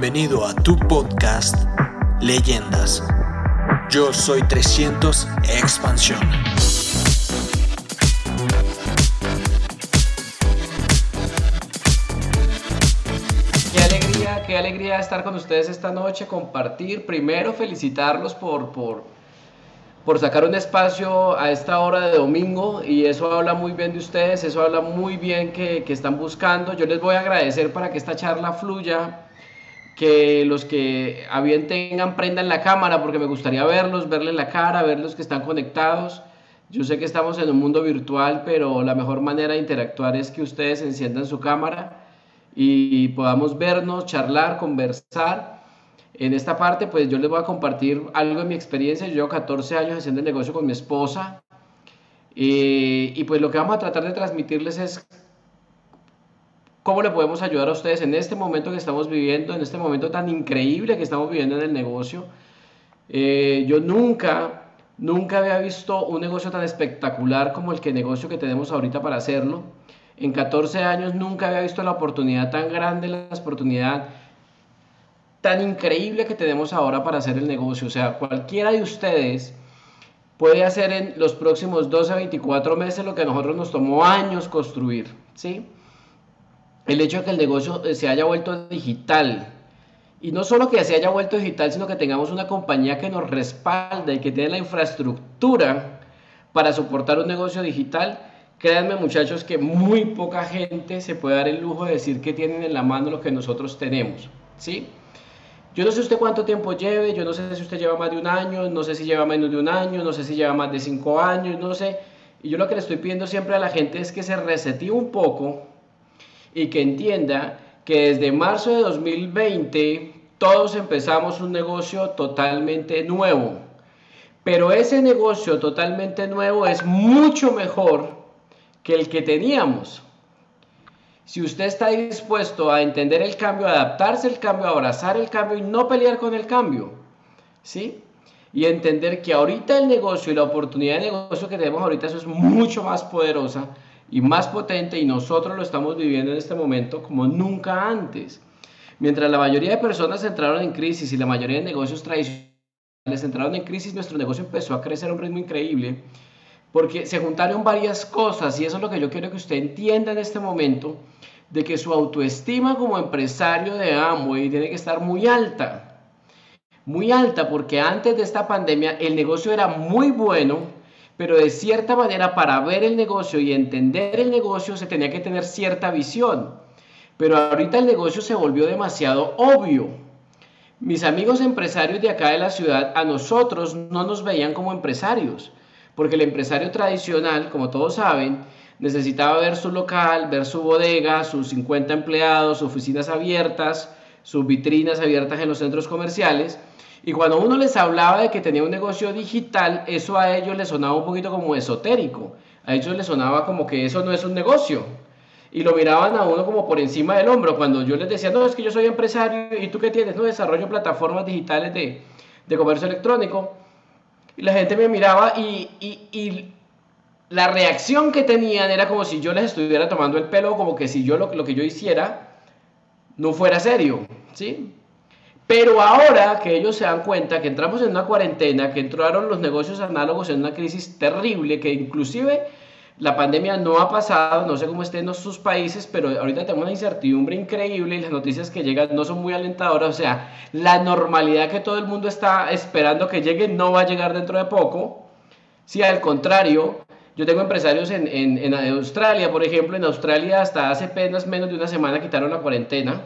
Bienvenido a tu podcast Leyendas. Yo soy 300 Expansión. Qué alegría, qué alegría estar con ustedes esta noche, compartir, primero felicitarlos por, por, por sacar un espacio a esta hora de domingo y eso habla muy bien de ustedes, eso habla muy bien que, que están buscando. Yo les voy a agradecer para que esta charla fluya, que los que a bien tengan prendan la cámara porque me gustaría verlos, verles la cara, verlos que están conectados. Yo sé que estamos en un mundo virtual, pero la mejor manera de interactuar es que ustedes enciendan su cámara y podamos vernos, charlar, conversar. En esta parte, pues yo les voy a compartir algo de mi experiencia. Yo llevo 14 años haciendo el negocio con mi esposa. Eh, y pues lo que vamos a tratar de transmitirles es cómo le podemos ayudar a ustedes en este momento que estamos viviendo, en este momento tan increíble que estamos viviendo en el negocio. Eh, yo nunca, nunca había visto un negocio tan espectacular como el que negocio que tenemos ahorita para hacerlo. En 14 años nunca había visto la oportunidad tan grande, la oportunidad tan increíble que tenemos ahora para hacer el negocio. O sea, cualquiera de ustedes puede hacer en los próximos 12 a 24 meses lo que a nosotros nos tomó años construir, ¿sí? El hecho de que el negocio se haya vuelto digital, y no solo que se haya vuelto digital, sino que tengamos una compañía que nos respalda y que tiene la infraestructura para soportar un negocio digital, créanme muchachos que muy poca gente se puede dar el lujo de decir que tienen en la mano lo que nosotros tenemos, ¿sí? Yo no sé usted cuánto tiempo lleve, yo no sé si usted lleva más de un año, no sé si lleva menos de un año, no sé si lleva más de cinco años, no sé. Y yo lo que le estoy pidiendo siempre a la gente es que se resetíe un poco y que entienda que desde marzo de 2020 todos empezamos un negocio totalmente nuevo. Pero ese negocio totalmente nuevo es mucho mejor que el que teníamos. Si usted está dispuesto a entender el cambio, adaptarse al cambio, abrazar el cambio y no pelear con el cambio, ¿sí? Y entender que ahorita el negocio y la oportunidad de negocio que tenemos ahorita eso es mucho más poderosa y más potente y nosotros lo estamos viviendo en este momento como nunca antes. Mientras la mayoría de personas entraron en crisis y la mayoría de negocios tradicionales entraron en crisis, nuestro negocio empezó a crecer a un ritmo increíble porque se juntaron varias cosas y eso es lo que yo quiero que usted entienda en este momento, de que su autoestima como empresario de Amway tiene que estar muy alta. Muy alta porque antes de esta pandemia el negocio era muy bueno, pero de cierta manera para ver el negocio y entender el negocio se tenía que tener cierta visión. Pero ahorita el negocio se volvió demasiado obvio. Mis amigos empresarios de acá de la ciudad a nosotros no nos veían como empresarios porque el empresario tradicional, como todos saben, necesitaba ver su local, ver su bodega, sus 50 empleados, sus oficinas abiertas, sus vitrinas abiertas en los centros comerciales. Y cuando uno les hablaba de que tenía un negocio digital, eso a ellos les sonaba un poquito como esotérico. A ellos les sonaba como que eso no es un negocio. Y lo miraban a uno como por encima del hombro. Cuando yo les decía, no, es que yo soy empresario y tú qué tienes, no, desarrollo plataformas digitales de, de comercio electrónico. Y la gente me miraba y, y, la reacción que tenían era como si yo les estuviera tomando el pelo, como que si yo lo, lo que yo hiciera no fuera serio, ¿sí? Pero ahora que ellos se dan cuenta que entramos en una cuarentena, que entraron los negocios análogos en una crisis terrible, que inclusive la pandemia no ha pasado, no sé cómo estén en sus países, pero ahorita tenemos una incertidumbre increíble y las noticias que llegan no son muy alentadoras. O sea, la normalidad que todo el mundo está esperando que llegue no va a llegar dentro de poco. Si al contrario, yo tengo empresarios en, Australia, por ejemplo, en Australia hasta hace apenas menos de una semana quitaron la cuarentena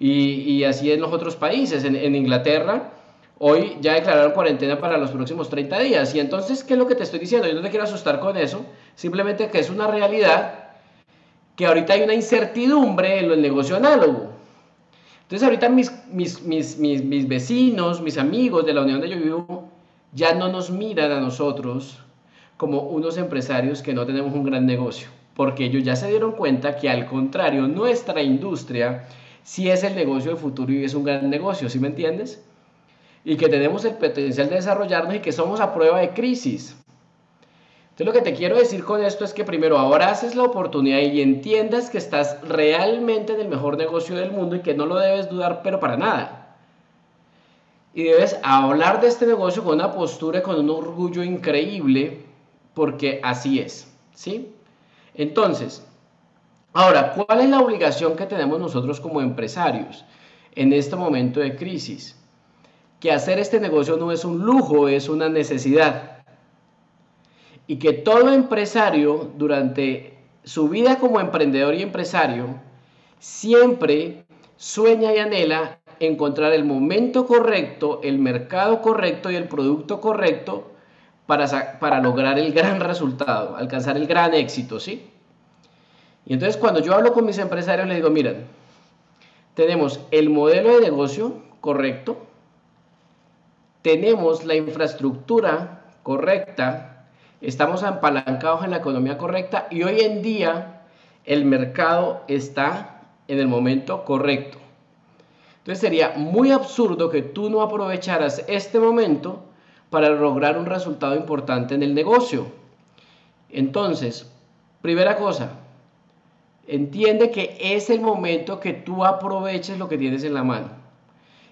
y, así en los otros países. En, Inglaterra Hoy ya declararon cuarentena para los próximos 30 días. Y entonces, ¿qué es lo que te estoy diciendo? Yo no te quiero asustar con eso, simplemente que es una realidad que ahorita hay una incertidumbre en el negocio análogo. Entonces ahorita mis, mis, mis, mis, vecinos, mis amigos de la unión donde yo vivo, ya no nos miran a nosotros como unos empresarios que no tenemos un gran negocio, porque ellos ya se dieron cuenta que al contrario, nuestra industria sí es el negocio del futuro y es un gran negocio, ¿sí me entiendes? y que tenemos el potencial de desarrollarnos y que somos a prueba de crisis. Entonces lo que te quiero decir con esto es que primero abraces la oportunidad y entiendas que estás realmente en el mejor negocio del mundo y que no lo debes dudar, pero para nada. Y debes hablar de este negocio con una postura, con un orgullo increíble, porque así es, ¿sí? Entonces, ahora, ¿cuál es la obligación que tenemos nosotros como empresarios en este momento de crisis? Que hacer este negocio no es un lujo, es una necesidad. Y que todo empresario durante su vida como emprendedor y empresario siempre sueña y anhela encontrar el momento correcto, el mercado correcto y el producto correcto para, para lograr el gran resultado, alcanzar el gran éxito, ¿sí? Y entonces cuando yo hablo con mis empresarios les digo, miren, tenemos el modelo de negocio correcto, tenemos la infraestructura correcta, estamos apalancados en la economía correcta y hoy en día el mercado está en el momento correcto. Entonces sería muy absurdo que tú no aprovecharas este momento para lograr un resultado importante en el negocio. Entonces, primera cosa, entiende que es el momento que tú aproveches lo que tienes en la mano.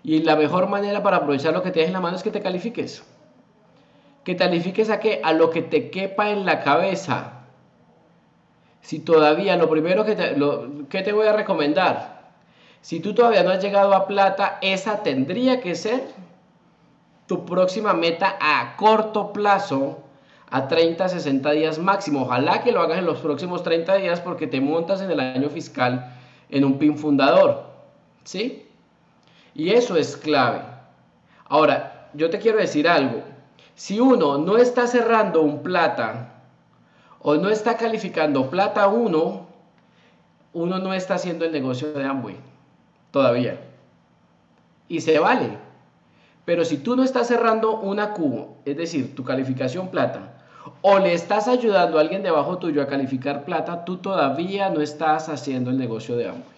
Y la mejor manera para aprovechar lo que tienes en la mano es que te califiques. Que califiques a qué? A lo que te quepa en la cabeza. Si todavía lo primero que te, lo, ¿qué te voy a recomendar? Si tú todavía no has llegado a plata, esa tendría que ser tu próxima meta a corto plazo, a 30, 60 días máximo. Ojalá que lo hagas en los próximos 30 días porque te montas en el año fiscal en un PIN fundador. ¿Sí? Y eso es clave. Ahora, yo te quiero decir algo. Si uno no está cerrando un plata o no está calificando plata 1, uno no está haciendo el negocio de Amway todavía. Y se vale. Pero si tú no estás cerrando una Q, es decir, tu calificación plata, o le estás ayudando a alguien debajo tuyo a calificar plata, tú todavía no estás haciendo el negocio de Amway.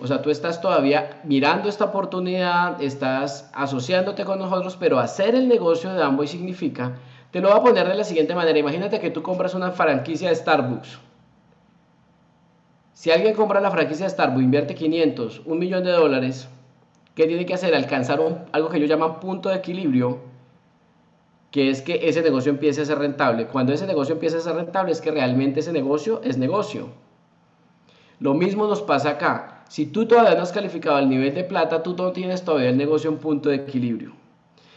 O sea, tú estás todavía mirando esta oportunidad, estás asociándote con nosotros, pero hacer el negocio de Amway significa, te lo voy a poner de la siguiente manera, imagínate que tú compras una franquicia de Starbucks si alguien compra la franquicia de Starbucks, invierte 500, un millón de dólares, ¿qué tiene que hacer? Alcanzar algo que ellos llaman punto de equilibrio, que es que ese negocio empiece a ser rentable. Cuando ese negocio empieza a ser rentable es que realmente ese negocio es negocio. Lo mismo nos pasa acá. Si tú todavía no has calificado el nivel de plata, tú no tienes todavía el negocio en punto de equilibrio.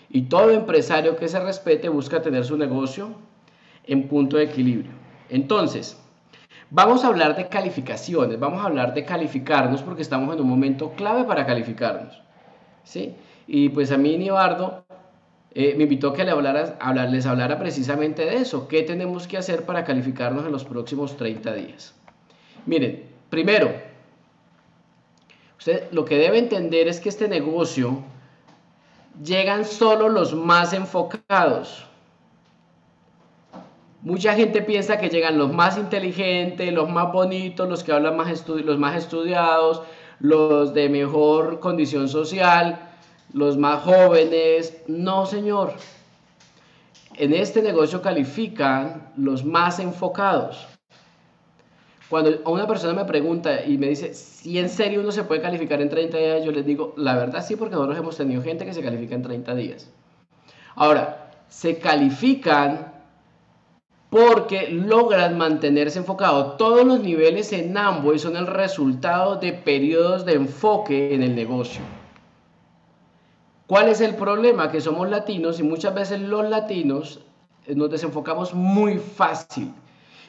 Y todo empresario que se respete busca tener su negocio en punto de equilibrio. Entonces, Vamos a hablar de calificaciones, vamos a hablar de calificarnos porque estamos en un momento clave para calificarnos. ¿sí? Y pues a mí, Nibardo, eh, me invitó a que le hablara, les hablara precisamente de eso. ¿Qué tenemos que hacer para calificarnos en los próximos 30 días? Miren, primero, usted lo que debe entender es que este negocio llegan solo los más enfocados. Mucha gente piensa que llegan los más inteligentes, los más bonitos, los que hablan más los más estudiados, los de mejor condición social, los más jóvenes. No, señor. En este negocio califican los más enfocados. Cuando una persona me pregunta y me dice si en serio uno se puede calificar en 30 días, yo les digo, la verdad sí, porque nosotros hemos tenido gente que se califica en 30 días. Ahora, se califican porque logran mantenerse enfocados. Todos los niveles en Amway son el resultado de periodos de enfoque en el negocio. ¿Cuál es el problema? Que somos latinos y muchas veces los latinos eh, nos desenfocamos muy fácil.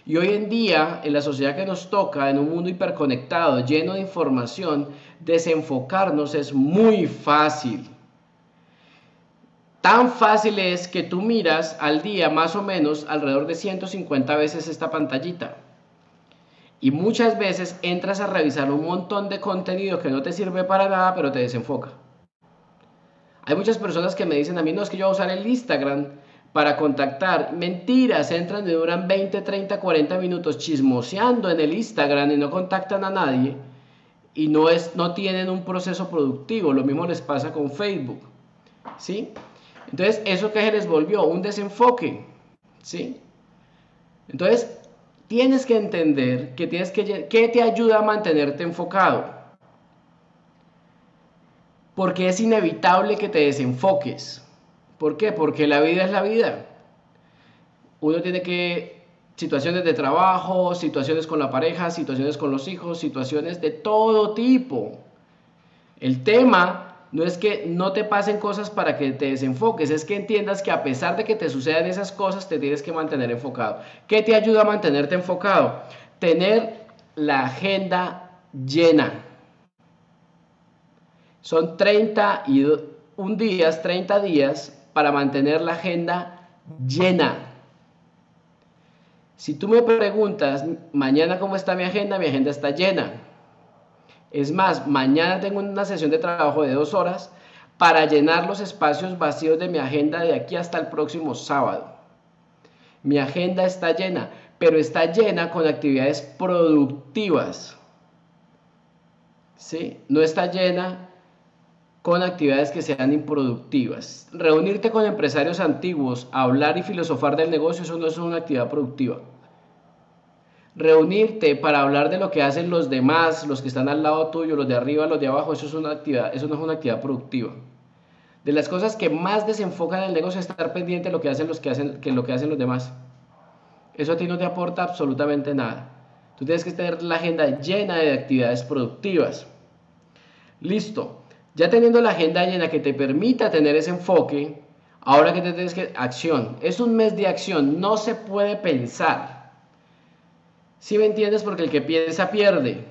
Y hoy en día, en la sociedad que nos toca, en un mundo hiperconectado, lleno de información, desenfocarnos es muy fácil. Tan fácil es que tú miras al día más o menos alrededor de 150 veces esta pantallita. Y muchas veces entras a revisar un montón de contenido que no te sirve para nada, pero te desenfoca. Hay muchas personas que me dicen a mí, no es que yo voy a usar el Instagram para contactar. Mentiras, entran y duran 20, 30, 40 minutos chismoseando en el Instagram y no contactan a nadie y no, es, no tienen un proceso productivo. Lo mismo les pasa con Facebook. ¿Sí? Entonces, ¿eso que se les volvió? Un desenfoque, ¿sí? Entonces, tienes que entender que tienes que, ¿qué te ayuda a mantenerte enfocado? Porque es inevitable que te desenfoques. ¿Por qué? Porque la vida es la vida. Uno tiene que situaciones de trabajo, situaciones con la pareja, situaciones con los hijos, situaciones de todo tipo. El tema no es que no te pasen cosas para que te desenfoques, es que entiendas que a pesar de que te sucedan esas cosas, te tienes que mantener enfocado. ¿Qué te ayuda a mantenerte enfocado? Tener la agenda llena. Son 31 días, 30 días para mantener la agenda llena. Si tú me preguntas, mañana cómo está mi agenda, mi agenda está llena. Es más, mañana tengo una sesión de trabajo de dos horas para llenar los espacios vacíos de mi agenda de aquí hasta el próximo sábado. Mi agenda está llena, pero está llena con actividades productivas. ¿Sí? No está llena con actividades que sean improductivas. Reunirte con empresarios antiguos, hablar y filosofar del negocio, eso no es una actividad productiva reunirte para hablar de lo que hacen los demás, los que están al lado tuyo, los de arriba, los de abajo, eso es una actividad, eso no es una actividad productiva. De las cosas que más desenfocan el negocio es estar pendiente de lo que hacen los que hacen, que lo que hacen los demás. Eso a ti no te aporta absolutamente nada. Tú tienes que tener la agenda llena de actividades productivas. Listo. Ya teniendo la agenda llena que te permita tener ese enfoque, ahora que te tienes que acción. Es un mes de acción, no se puede pensar. Si me entiendes? Porque el que piensa pierde.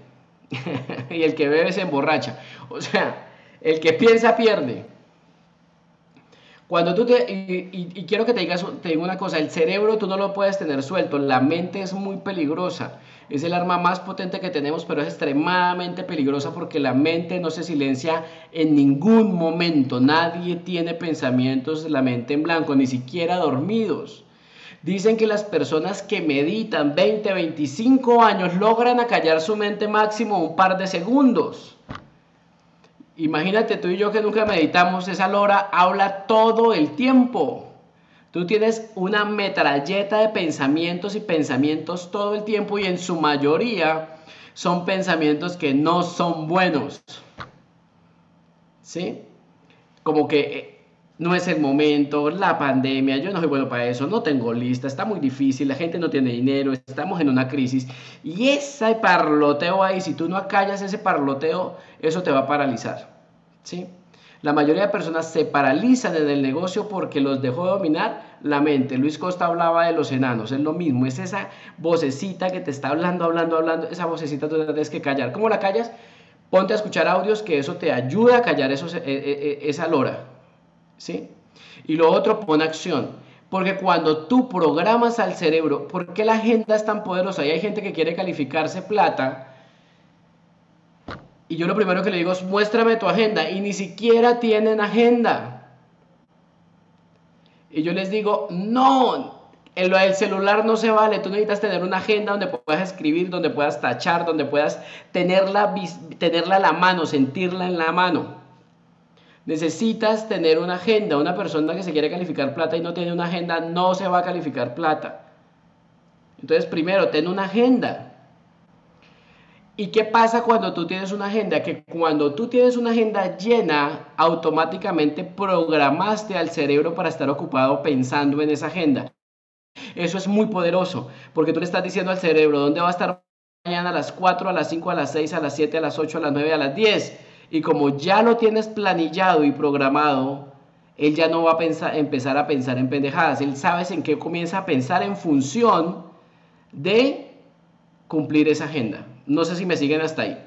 y el que bebe se emborracha. O sea, el que piensa pierde. Cuando tú te... Y, quiero que te digas te una cosa, el cerebro tú no lo puedes tener suelto, la mente es muy peligrosa. Es el arma más potente que tenemos, pero es extremadamente peligrosa porque la mente no se silencia en ningún momento. Nadie tiene pensamientos de la mente en blanco, ni siquiera dormidos. Dicen que las personas que meditan 20, 25 años logran acallar su mente máximo un par de segundos. Imagínate tú y yo que nunca meditamos, esa lora habla todo el tiempo. Tú tienes una metralleta de pensamientos y pensamientos todo el tiempo y en su mayoría son pensamientos que no son buenos. ¿Sí? Como que eh, no es el momento, la pandemia, yo no soy bueno para eso, no tengo lista, está muy difícil, la gente no tiene dinero, estamos en una crisis. Y ese parloteo ahí, si tú no acallas ese parloteo, eso te va a paralizar. ¿sí? La mayoría de personas se paralizan en el negocio porque los dejó dominar la mente. Luis Costa hablaba de los enanos, es lo mismo, es esa vocecita que te está hablando, hablando, hablando, esa vocecita tú tienes que callar. ¿Cómo la callas? Ponte a escuchar audios que eso te ayuda a callar eso, eh, eh, eh, esa lora. ¿Sí? Y lo otro, pon acción. Porque cuando tú programas al cerebro, ¿por qué la agenda es tan poderosa? Y hay gente que quiere calificarse plata. Y yo lo primero que le digo es, muéstrame tu agenda. Y ni siquiera tienen agenda. Y yo les digo, no, el, el celular no se vale. Tú necesitas tener una agenda donde puedas escribir, donde puedas tachar, donde puedas tenerla, tenerla a la mano, sentirla en la mano. Necesitas tener una agenda. Una persona que se quiere calificar plata y no tiene una agenda no se va a calificar plata. Entonces, primero, ten una agenda. ¿Y qué pasa cuando tú tienes una agenda? Que cuando tú tienes una agenda llena, automáticamente programaste al cerebro para estar ocupado pensando en esa agenda. Eso es muy poderoso, porque tú le estás diciendo al cerebro dónde va a estar mañana a las 4, a las 5, a las 6, a las 7, a las 8, a las 9, a las 10 y como ya lo tienes planillado y programado, él ya no va a empezar a pensar en pendejadas. Él sabe en qué comienza a pensar en función de cumplir esa agenda. No sé si me siguen hasta ahí.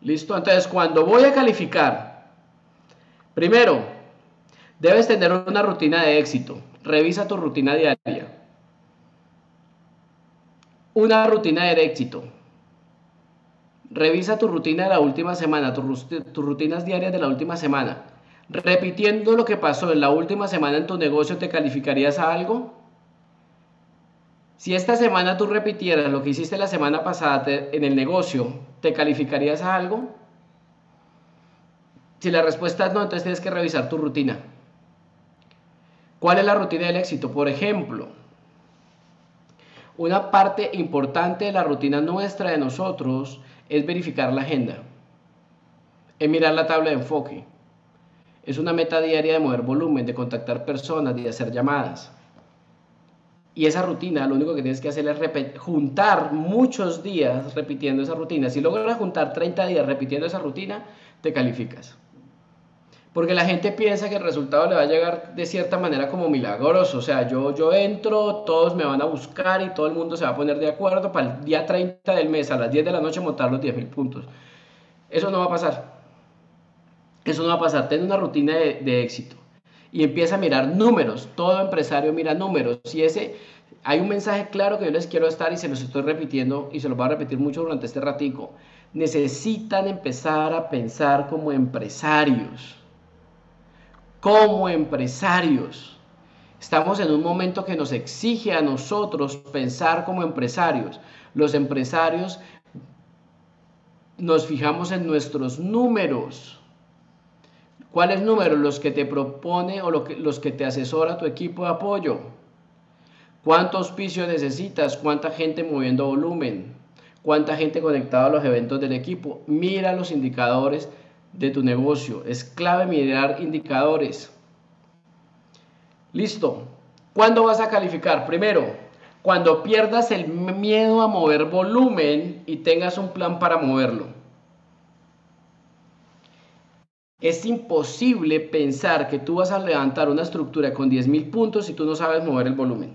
¿Listo? Entonces, cuando voy a calificar, primero, debes tener una rutina de éxito. Revisa tu rutina diaria. Una rutina de éxito. Revisa tu rutina de la última semana, tus, rutinas diarias de la última semana. Repitiendo lo que pasó en la última semana en tu negocio, ¿te calificarías a algo? Si esta semana tú repitieras lo que hiciste la semana pasada en el negocio, ¿te calificarías a algo? Si la respuesta es no, entonces tienes que revisar tu rutina. ¿Cuál es la rutina del éxito? Por ejemplo, una parte importante de la rutina nuestra de nosotros es verificar la agenda, es mirar la tabla de enfoque. Es una meta diaria de mover volumen, de contactar personas, de hacer llamadas. Y esa rutina, lo único que tienes que hacer es juntar muchos días repitiendo esa rutina. Si logras juntar 30 días repitiendo esa rutina, te calificas. Porque la gente piensa que el resultado le va a llegar de cierta manera como milagroso. O sea, yo, yo entro, todos me van a buscar y todo el mundo se va a poner de acuerdo para el día 30 del mes a las 10 de la noche montar los 10.000 puntos. Eso no va a pasar. Eso no va a pasar. Ten una rutina de, de éxito y empieza a mirar números. Todo empresario mira números. Y ese, hay un mensaje claro que yo les quiero estar y se los estoy repitiendo y se los voy a repetir mucho durante este ratico. Necesitan empezar a pensar como empresarios. Como empresarios. Estamos en un momento que nos exige a nosotros pensar como empresarios. Los empresarios nos fijamos en nuestros números ¿Cuáles números? Los que te propone o los que te asesora tu equipo de apoyo. ¿Cuánto auspicio necesitas? ¿Cuánta gente moviendo volumen? ¿Cuánta gente conectada a los eventos del equipo? Mira los indicadores de tu negocio. Es clave mirar indicadores. Listo. ¿Cuándo vas a calificar? Primero, cuando pierdas el miedo a mover volumen y tengas un plan para moverlo. Es imposible pensar que tú vas a levantar una estructura con 10.000 puntos si tú no sabes mover el volumen.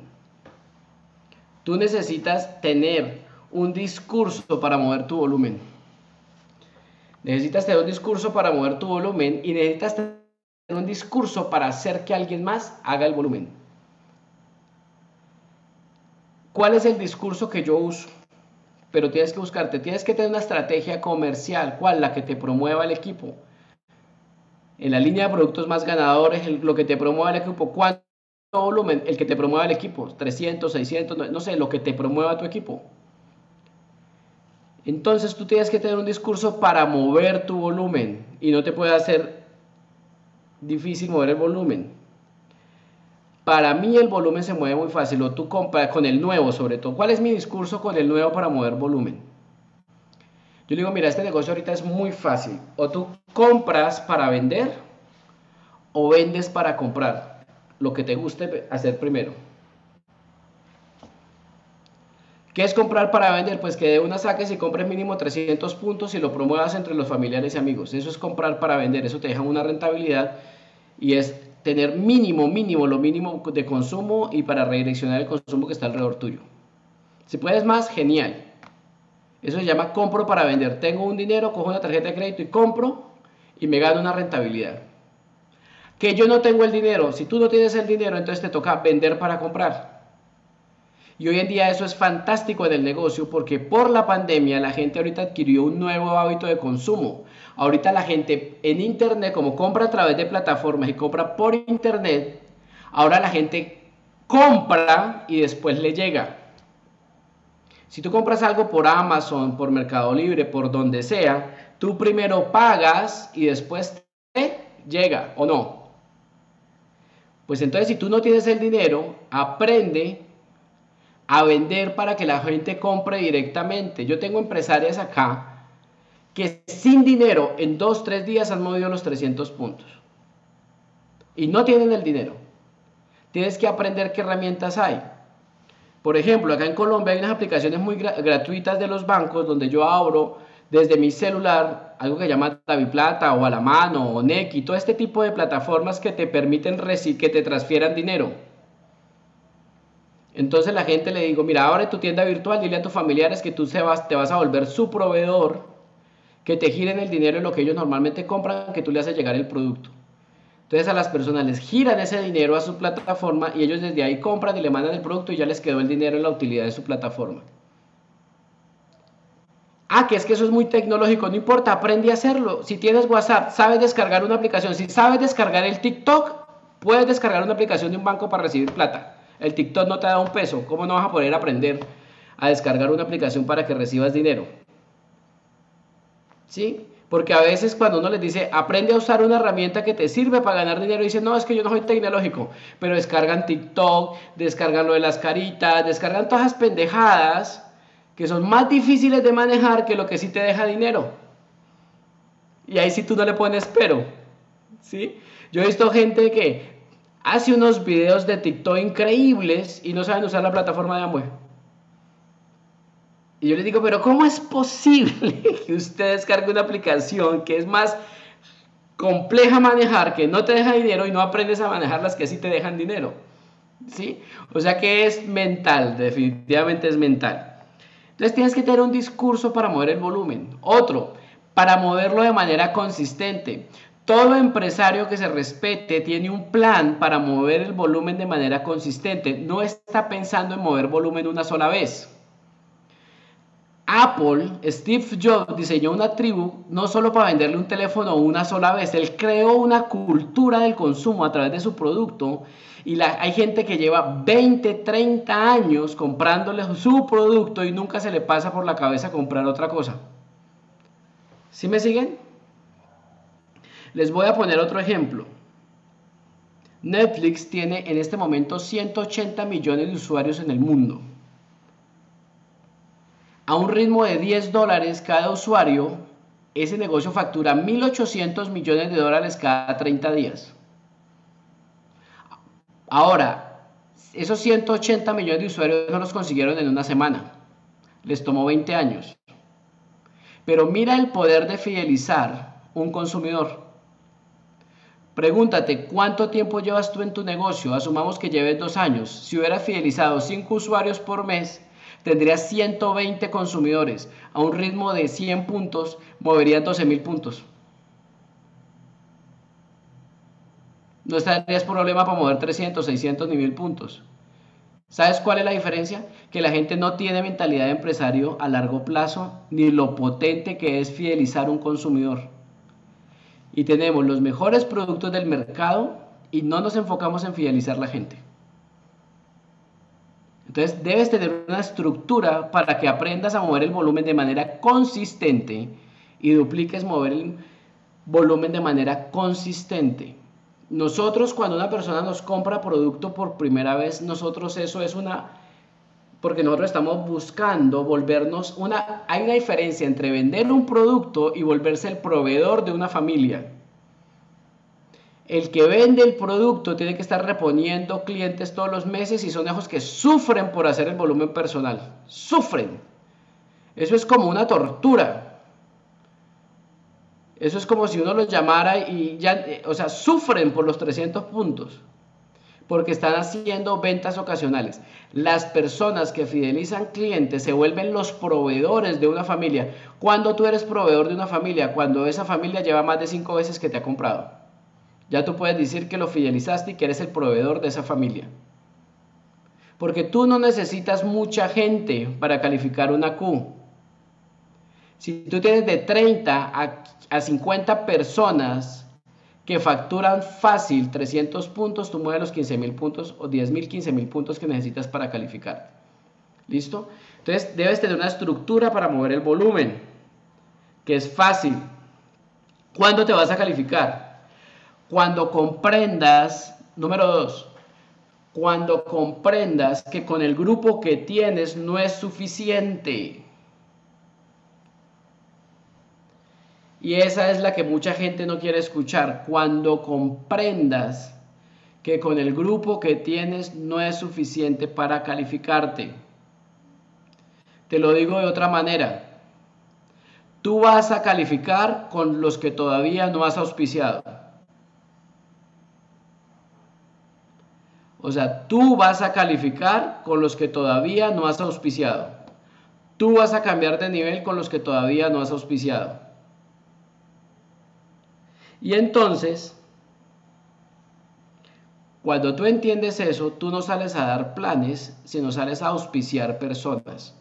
Tú necesitas tener un discurso para mover tu volumen. Necesitas tener un discurso para mover tu volumen y necesitas tener un discurso para hacer que alguien más haga el volumen. ¿Cuál es el discurso que yo uso? Pero tienes que buscarte, tienes que tener una estrategia comercial. ¿Cuál? La que te promueva el equipo en la línea de productos más ganadores, lo que te promueva el equipo, ¿cuánto volumen? El que te promueva el equipo, 300, 600, no, sé, lo que te promueva tu equipo. Entonces tú tienes que tener un discurso para mover tu volumen y no te puede hacer difícil mover el volumen. Para mí el volumen se mueve muy fácil, o tú compras con el nuevo sobre todo. ¿Cuál es mi discurso con el nuevo para mover volumen? Yo digo, mira, este negocio ahorita es muy fácil. O tú compras para vender o vendes para comprar. Lo que te guste hacer primero. ¿Qué es comprar para vender? Pues que de una saques y compres mínimo 300 puntos y lo promuevas entre los familiares y amigos. Eso es comprar para vender. Eso te deja una rentabilidad y es tener mínimo, mínimo, lo mínimo de consumo y para redireccionar el consumo que está alrededor tuyo. Si puedes más, genial. Eso se llama compro para vender. Tengo un dinero, cojo una tarjeta de crédito y compro y me gano una rentabilidad. Que yo no tengo el dinero. Si tú no tienes el dinero, entonces te toca vender para comprar. Y hoy en día eso es fantástico en el negocio porque por la pandemia la gente ahorita adquirió un nuevo hábito de consumo. Ahorita la gente en internet, como compra a través de plataformas y compra por internet, ahora la gente compra y después le llega. Si tú compras algo por Amazon, por Mercado Libre, por donde sea, tú primero pagas y después llega o no. Pues entonces si tú no tienes el dinero, aprende a vender para que la gente compre directamente. Yo tengo empresarias acá que sin dinero en dos, tres días han movido los 300 puntos. Y no tienen el dinero. Tienes que aprender qué herramientas hay. Por ejemplo, acá en Colombia hay unas aplicaciones muy gratuitas de los bancos donde yo abro desde mi celular algo que llama Tabiplata o a la mano o Neki, todo este tipo de plataformas que te permiten que te transfieran dinero. Entonces la gente le digo, mira, abre tu tienda virtual, dile a tus familiares que tú te vas, te vas a volver su proveedor, que te giren el dinero en lo que ellos normalmente compran, que tú le haces llegar el producto. Entonces a las personas les giran ese dinero a su plataforma y ellos desde ahí compran y le mandan el producto y ya les quedó el dinero en la utilidad de su plataforma. Ah, que es que eso es muy tecnológico, no importa, aprende a hacerlo. Si tienes WhatsApp, sabes descargar una aplicación, si sabes descargar el TikTok, puedes descargar una aplicación de un banco para recibir plata. El TikTok no te da un peso, ¿cómo no vas a poder aprender a descargar una aplicación para que recibas dinero? ¿Sí? Porque a veces cuando uno les dice, aprende a usar una herramienta que te sirve para ganar dinero, dicen, no, es que yo no soy tecnológico, pero descargan TikTok, descargan lo de las caritas, descargan todas esas pendejadas que son más difíciles de manejar que lo que sí te deja dinero. Y ahí sí tú no le pones pero. ¿sí? Yo he visto gente que hace unos videos de TikTok increíbles y no saben usar la plataforma de Amway. Y yo les digo, pero ¿cómo es posible que usted descargue una aplicación que es más compleja manejar, que no te deja dinero y no aprendes a manejar las que sí te dejan dinero? ¿Sí? O sea que es mental, definitivamente es mental. Entonces tienes que tener un discurso para mover el volumen. Otro, para moverlo de manera consistente. Todo empresario que se respete tiene un plan para mover el volumen de manera consistente. No está pensando en mover volumen una sola vez. Apple, Steve Jobs diseñó una tribu no solo para venderle un teléfono una sola vez, él creó una cultura del consumo a través de su producto y hay gente que lleva 20, 30 años comprándole su producto y nunca se le pasa por la cabeza comprar otra cosa. ¿Sí me siguen? Les voy a poner otro ejemplo. Netflix tiene en este momento 180 millones de usuarios en el mundo a un ritmo de 10 dólares cada usuario, ese negocio factura 1.800 millones de dólares cada 30 días. Ahora, esos 180 millones de usuarios no los consiguieron en una semana. Les tomó 20 años. Pero mira el poder de fidelizar un consumidor. Pregúntate, ¿cuánto tiempo llevas tú en tu negocio? Asumamos que lleves dos años. Si hubieras fidelizado 5 usuarios por mes, tendría 120 consumidores. A un ritmo de 100 puntos, movería 12 mil puntos. No tendrías problema para mover 300, 600 ni mil puntos. ¿Sabes cuál es la diferencia? Que la gente no tiene mentalidad de empresario a largo plazo ni lo potente que es fidelizar un consumidor. Y tenemos los mejores productos del mercado y no nos enfocamos en fidelizar la gente. Entonces debes tener una estructura para que aprendas a mover el volumen de manera consistente y dupliques mover el volumen de manera consistente. Nosotros cuando una persona nos compra producto por primera vez, nosotros eso es una porque nosotros estamos buscando volvernos una hay una diferencia entre vender un producto y volverse el proveedor de una familia el que vende el producto tiene que estar reponiendo clientes todos los meses y son hijos que sufren por hacer el volumen personal. Sufren. Eso es como una tortura. Eso es como si uno los llamara y ya, eh, o sea, sufren por los 300 puntos. Porque están haciendo ventas ocasionales. Las personas que fidelizan clientes se vuelven los proveedores de una familia. Cuando tú eres proveedor de una familia, cuando esa familia lleva más de cinco veces que te ha comprado ya tú puedes decir que lo fidelizaste y que eres el proveedor de esa familia. Porque tú no necesitas mucha gente para calificar una Q. Si tú tienes de 30 a, 50 personas que facturan fácil 300 puntos, tú mueves los 15 mil puntos o 10 mil, 15 mil puntos que necesitas para calificar. ¿Listo? Entonces debes tener una estructura para mover el volumen, que es fácil. ¿Cuándo te vas a calificar? Cuando comprendas, número dos, cuando comprendas que con el grupo que tienes no es suficiente. Y esa es la que mucha gente no quiere escuchar. Cuando comprendas que con el grupo que tienes no es suficiente para calificarte. Te lo digo de otra manera. Tú vas a calificar con los que todavía no has auspiciado. O sea, tú vas a calificar con los que todavía no has auspiciado. Tú vas a cambiar de nivel con los que todavía no has auspiciado. Y entonces, cuando tú entiendes eso, tú no sales a dar planes, sino sales a auspiciar personas.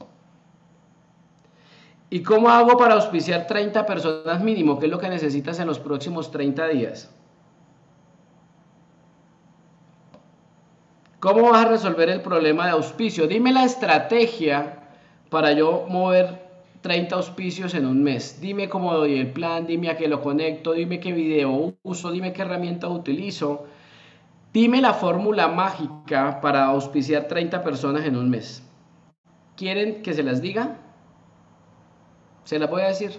¿Y cómo hago para auspiciar 30 personas mínimo? ¿Qué es lo que necesitas en los próximos 30 días? ¿Cómo vas a resolver el problema de auspicio? Dime la estrategia para yo mover 30 auspicios en un mes. Dime cómo doy el plan, dime a qué lo conecto, dime qué video uso, dime qué herramienta utilizo. Dime la fórmula mágica para auspiciar 30 personas en un mes. ¿Quieren que se las diga? Se las voy a decir.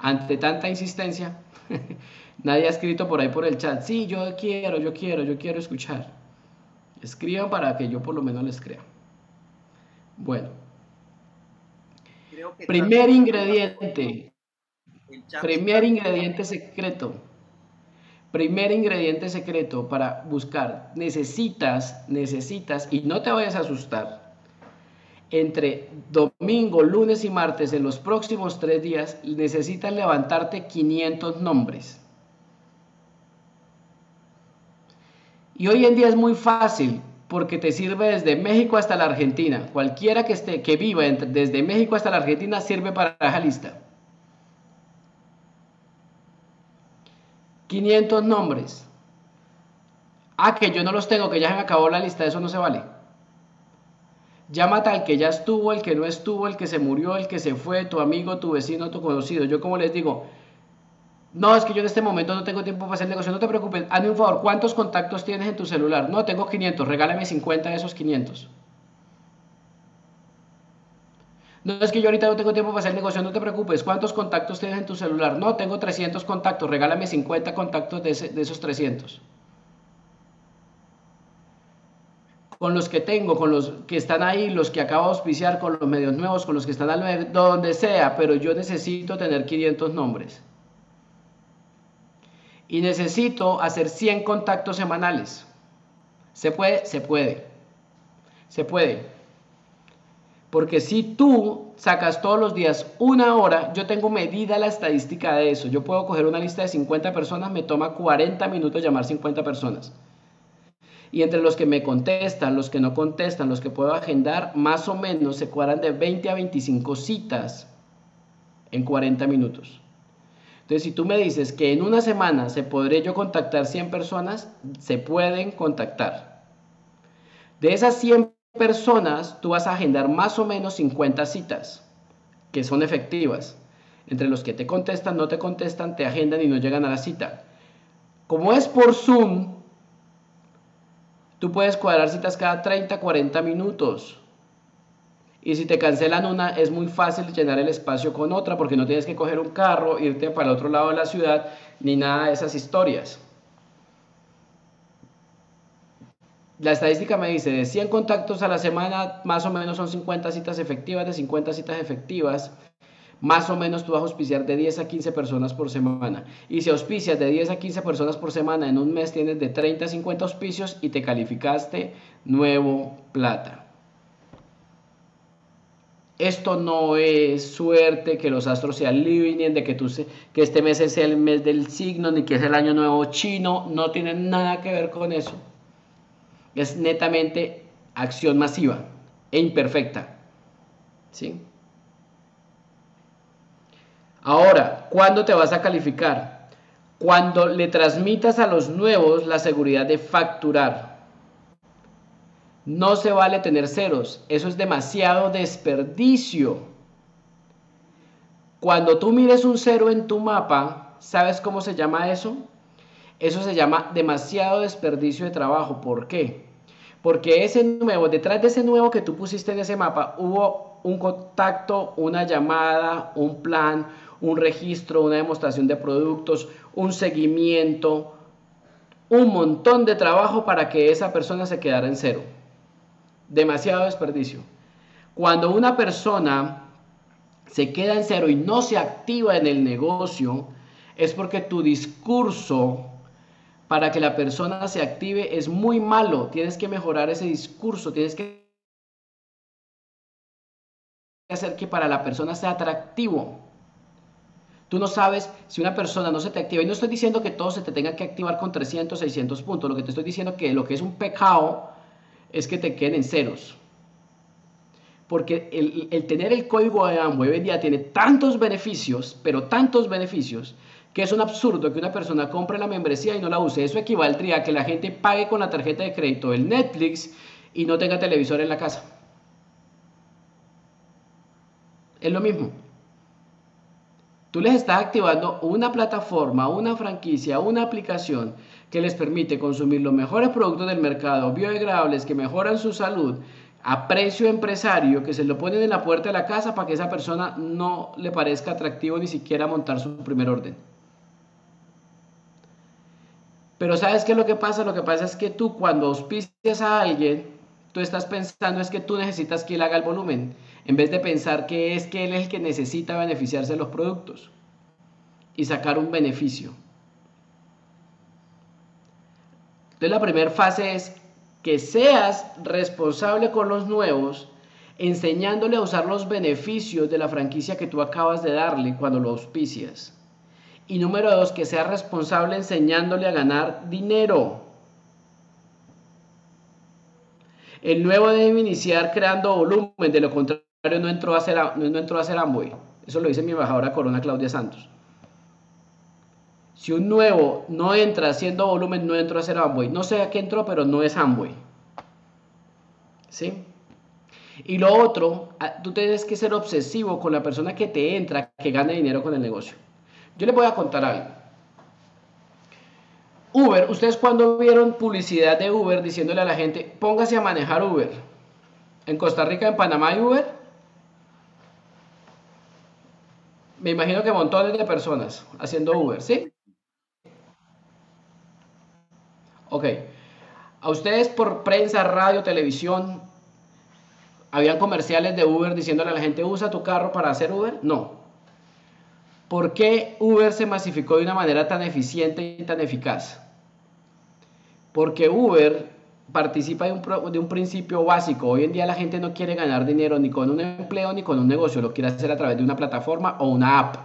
Ante tanta insistencia, nadie ha escrito por ahí por el chat. Sí, yo quiero, yo quiero, yo quiero escuchar. Escriban para que yo por lo menos les crea. Bueno. Primer ingrediente. Primer ingrediente secreto. Primer ingrediente secreto para buscar. Necesitas, necesitas, y no te vayas a asustar entre domingo, lunes y martes, en los próximos tres días, necesitas levantarte 500 nombres. Y hoy en día es muy fácil porque te sirve desde México hasta la Argentina. Cualquiera que, esté, que viva desde México hasta la Argentina sirve para esa lista. 500 nombres. Ah, que yo no los tengo, que ya se me acabó la lista, eso no se vale. Llámate al que ya estuvo, el que no estuvo, el que se murió, el que se fue, tu amigo, tu vecino, tu conocido. Yo como les digo, no, es que yo en este momento no tengo tiempo para hacer negocio, no te preocupes, hazme un favor, ¿cuántos contactos tienes en tu celular? No, tengo 500, regálame 50 de esos 500. No es que yo ahorita no tengo tiempo para hacer negocio, no te preocupes, ¿cuántos contactos tienes en tu celular? No, tengo 300 contactos, regálame 50 contactos de, esos 300. con los que tengo, con los que están ahí, los que acabo de auspiciar, con los medios nuevos, con los que están al donde sea, pero yo necesito tener 500 nombres. Y necesito hacer 100 contactos semanales. ¿Se puede? Se puede. Se puede. Porque si tú sacas todos los días una hora, yo tengo medida la estadística de eso. Yo puedo coger una lista de 50 personas, me toma 40 minutos llamar 50 personas. Y entre los que me contestan, los que no contestan, los que puedo agendar, más o menos se cuadran de 20 a 25 citas en 40 minutos. Entonces, si tú me dices que en una semana se podría yo contactar 100 personas, se pueden contactar. De esas 100 personas, tú vas a agendar más o menos 50 citas que son efectivas. Entre los que te contestan, no te contestan, te agendan y no llegan a la cita. Como es por Zoom, Tú puedes cuadrar citas cada 30, 40 minutos. Y si te cancelan una, es muy fácil llenar el espacio con otra porque no tienes que coger un carro, irte para el otro lado de la ciudad, ni nada de esas historias. La estadística me dice, de 100 contactos a la semana, más o menos son 50 citas efectivas, de 50 citas efectivas, más o menos tú vas a auspiciar de 10 a 15 personas por semana. Y si auspicias de 10 a 15 personas por semana, en un mes tienes de 30 a 50 auspicios y te calificaste nuevo plata. Esto no es suerte que los astros se alineen, de que, tú que este mes es el mes del signo, ni que es el año nuevo chino. No tiene nada que ver con eso. Es netamente acción masiva e imperfecta. ¿Sí? Ahora, ¿cuándo te vas a calificar? Cuando le transmitas a los nuevos la seguridad de facturar. No se vale tener ceros, eso es demasiado desperdicio. Cuando tú mires un cero en tu mapa, ¿sabes cómo se llama eso? Eso se llama demasiado desperdicio de trabajo. ¿Por qué? Porque ese nuevo, detrás de ese nuevo que tú pusiste en ese mapa, hubo un contacto, una llamada, un plan, un registro, una demostración de productos, un seguimiento, un montón de trabajo para que esa persona se quedara en cero. Demasiado desperdicio. Cuando una persona se queda en cero y no se activa en el negocio, es porque tu discurso para que la persona se active es muy malo. Tienes que mejorar ese discurso, tienes que hacer que para la persona sea atractivo. Tú no sabes si una persona no se te activa. Y no estoy diciendo que todo se te tenga que activar con 300, 600 puntos. Lo que te estoy diciendo que lo que es un pecado es que te queden en ceros. Porque el, tener el código de Amway hoy en día tiene tantos beneficios, pero tantos beneficios, que es un absurdo que una persona compre la membresía y no la use. Eso equivaldría a que la gente pague con la tarjeta de crédito el Netflix y no tenga televisor en la casa. Es lo mismo. Tú les estás activando una plataforma, una franquicia, una aplicación que les permite consumir los mejores productos del mercado, biodegradables, que mejoran su salud a precio empresario, que se lo ponen en la puerta de la casa para que esa persona no le parezca atractivo ni siquiera montar su primer orden. Pero ¿sabes qué es lo que pasa? Lo que pasa es que tú cuando auspicias a alguien, tú estás pensando es que tú necesitas que él haga el volumen, en vez de pensar que es que él es el que necesita beneficiarse de los productos y sacar un beneficio. Entonces la primera fase es que seas responsable con los nuevos, enseñándole a usar los beneficios de la franquicia que tú acabas de darle cuando lo auspicias. Y número dos, que seas responsable enseñándole a ganar dinero. El nuevo debe iniciar creando volumen, de lo contrario no entró a ser, no entró a Amway. Eso lo dice mi embajadora Corona Claudia Santos. Si un nuevo no entra haciendo volumen, no entró a ser Amway. No sé a qué entró, pero no es Amway. ¿Sí? Y lo otro, tú tienes que ser obsesivo con la persona que te entra, que gane dinero con el negocio. Yo les voy a contar algo. Uber, ustedes cuando vieron publicidad de Uber diciéndole a la gente, póngase a manejar Uber. En Costa Rica, en Panamá hay Uber. Me imagino que montones de personas haciendo Uber, ¿sí? Ok. A ustedes por prensa, radio, televisión, ¿habían comerciales de Uber diciéndole a la gente, usa tu carro para hacer Uber? No. ¿Por qué Uber se masificó de una manera tan eficiente y tan eficaz? Porque Uber participa de un, de un, principio básico. Hoy en día la gente no quiere ganar dinero ni con un empleo ni con un negocio, lo quiere hacer a través de una plataforma o una app.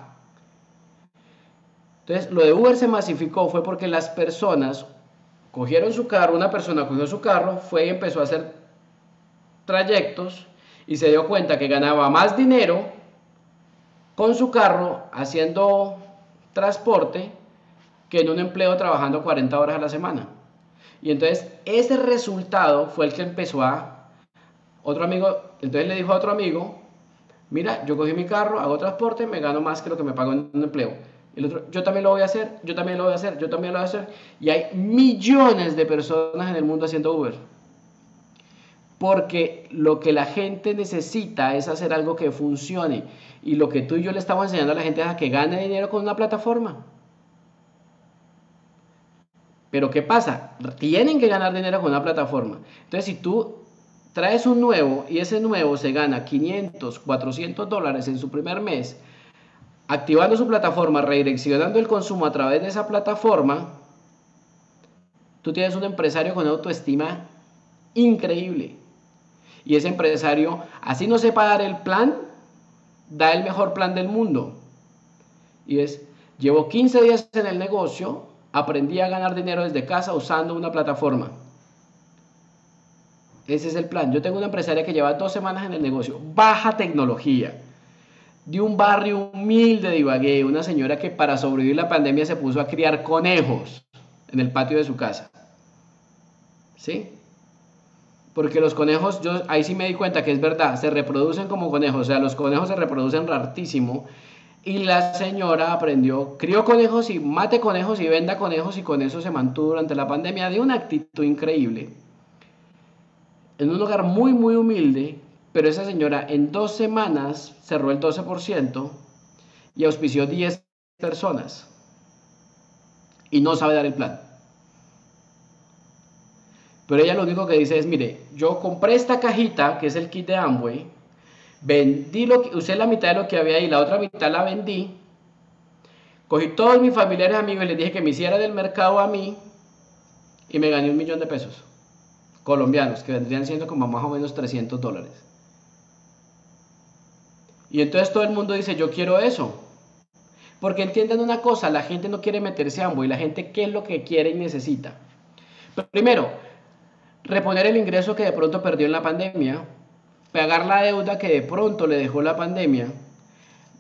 Entonces, lo de Uber se masificó fue porque las personas Cogieron su carro, una persona cogió su carro, fue y empezó a hacer trayectos y se dio cuenta que ganaba más dinero con su carro haciendo transporte que en un empleo trabajando 40 horas a la semana. Y entonces ese resultado fue el que empezó a otro amigo, entonces le dijo a otro amigo, mira, yo cogí mi carro, hago transporte, me gano más que lo que me pago en un empleo. El otro, yo también lo voy a hacer, yo también lo voy a hacer, yo también lo voy a hacer. Y hay millones de personas en el mundo haciendo Uber. Porque lo que la gente necesita es hacer algo que funcione. Y lo que tú y yo le estamos enseñando a la gente es a que gane dinero con una plataforma. Pero ¿qué pasa? Tienen que ganar dinero con una plataforma. Entonces, si tú traes un nuevo y ese nuevo se gana 500, 400 dólares en su primer mes, activando su plataforma, redireccionando el consumo a través de esa plataforma, tú tienes un empresario con autoestima increíble. Y ese empresario, así no sepa dar el plan, da el mejor plan del mundo. Y es, llevo 15 días en el negocio, aprendí a ganar dinero desde casa usando una plataforma. Ese es el plan. Yo tengo una empresaria que lleva dos semanas en el negocio, baja tecnología de un barrio humilde de Ibagué, una señora que para sobrevivir la pandemia se puso a criar conejos en el patio de su casa. ¿Sí? Porque los conejos, yo ahí sí me di cuenta que es verdad, se reproducen como conejos, o sea, los conejos se reproducen rartísimo. Y la señora aprendió, crió conejos y mate conejos y venda conejos y con eso se mantuvo durante la pandemia de una actitud increíble. En un lugar muy, muy humilde, pero esa señora en dos semanas cerró el 12% y auspició 10 personas. Y no sabe dar el plan. Pero ella lo único que dice es, mire, yo compré esta cajita, que es el kit de Amway, vendí lo que, usé la mitad de lo que había ahí, la otra mitad la vendí, cogí todos mis familiares amigos y les dije que me hiciera del mercado a mí y me gané un millón de pesos colombianos, que vendrían siendo como más o menos 300 dólares. Y entonces todo el mundo dice, yo quiero eso. Porque entiendan una cosa, la gente no quiere meterse a y la gente qué es lo que quiere y necesita. primero, reponer el ingreso que de pronto perdió en la pandemia, pagar la deuda que de pronto le dejó la pandemia,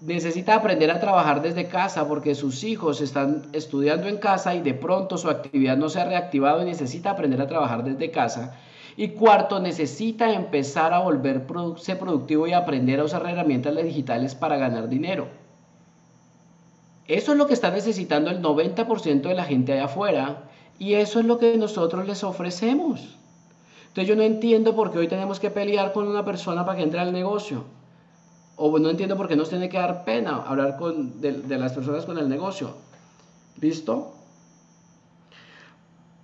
necesita aprender a trabajar desde casa porque sus hijos están estudiando en casa y de pronto su actividad no se ha reactivado y necesita aprender a trabajar desde casa Y cuarto, necesita empezar a volverse productivo y aprender a usar herramientas digitales para ganar dinero. Eso es lo que está necesitando el 90% de la gente allá afuera y eso es lo que nosotros les ofrecemos. Entonces yo no entiendo por qué hoy tenemos que pelear con una persona para que entre al negocio. O no entiendo por qué nos tiene que dar pena hablar con, de, de las personas con el negocio. ¿Listo?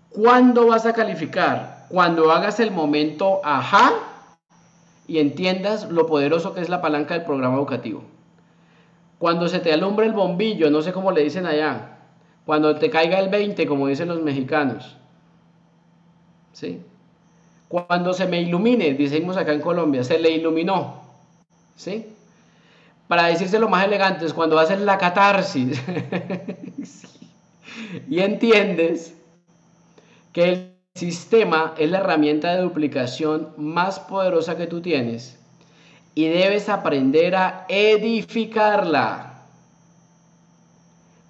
¿Cuándo vas a calificar? Cuando hagas el momento ajá y entiendas lo poderoso que es la palanca del programa educativo. Cuando se te alumbre el bombillo, no sé cómo le dicen allá, cuando te caiga el 20, como dicen los mexicanos. ¿Sí? Cuando se me ilumine, decimos acá en Colombia, se le iluminó. ¿Sí? Para decírselo más elegante, es cuando haces la catarsis. Y entiendes que el sistema es la herramienta de duplicación más poderosa que tú tienes y debes aprender a edificarla.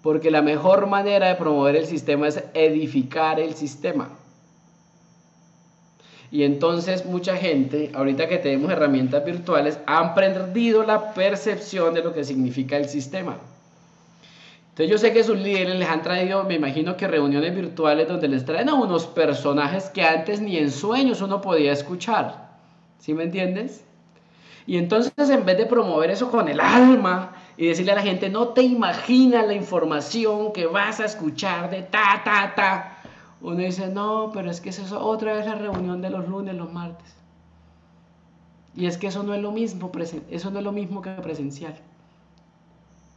Porque la mejor manera de promover el sistema es edificar el sistema. Y entonces mucha gente, ahorita que tenemos herramientas virtuales, han perdido la percepción de lo que significa el sistema. Entonces yo sé que sus líderes les han traído, me imagino que reuniones virtuales donde les traen a unos personajes que antes ni en sueños uno podía escuchar. ¿Sí me entiendes? Y entonces en vez de promover eso con el alma y decirle a la gente, no te imaginas la información que vas a escuchar de ta, ta, ta, uno dice, no, pero es que eso es otra vez la reunión de los lunes, los martes. Y es que eso no es lo mismo, eso no es lo mismo que presencial.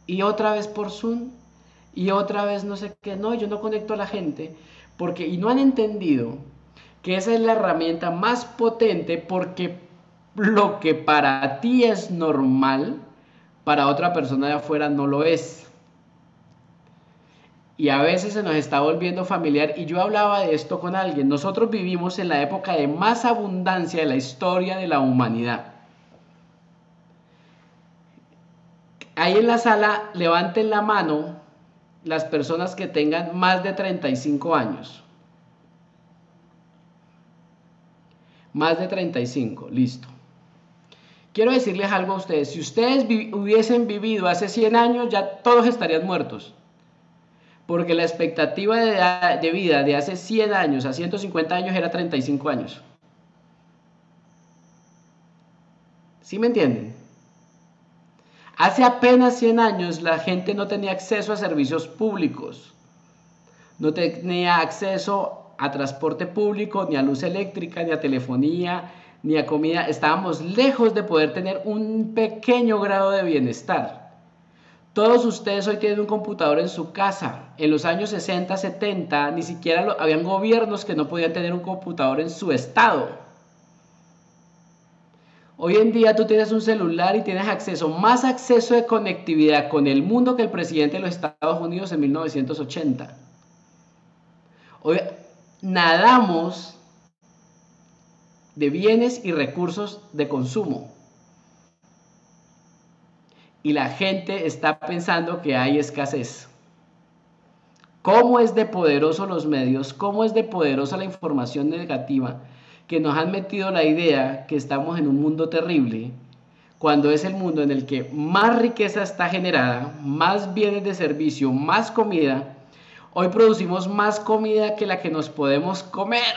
Y otra vez por Zoom, y otra vez no sé qué, no, yo no conecto a la gente, porque, y no han entendido que esa es la herramienta más potente porque lo que para ti es normal, para otra persona de afuera no lo es y a veces se nos está volviendo familiar. Y yo hablaba de esto con alguien. Nosotros vivimos en la época de más abundancia de la historia de la humanidad. Ahí en la sala, levanten la mano las personas que tengan más de 35 años. Más de 35, listo. Quiero decirles algo a ustedes. Si ustedes hubiesen vivido hace 100 años, ya todos estarían muertos porque la expectativa de, vida de hace 100 años a 150 años era 35 años. ¿Sí me entienden? Hace apenas 100 años la gente no tenía acceso a servicios públicos, no tenía acceso a transporte público, ni a luz eléctrica, ni a telefonía, ni a comida. Estábamos lejos de poder tener un pequeño grado de bienestar. Todos ustedes hoy tienen un computador en su casa. En los años 60, 70, ni siquiera habían gobiernos que no podían tener un computador en su estado. Hoy en día tú tienes un celular y tienes acceso, más acceso de conectividad con el mundo que el presidente de los Estados Unidos en 1980. Hoy nadamos de bienes y recursos de consumo y la gente está pensando que hay escasez. ¿Cómo es de poderoso los medios? ¿Cómo es de poderosa la información negativa que nos han metido la idea que estamos en un mundo terrible cuando es el mundo en el que más riqueza está generada, más bienes de servicio, más comida? Hoy producimos más comida que la que nos podemos comer.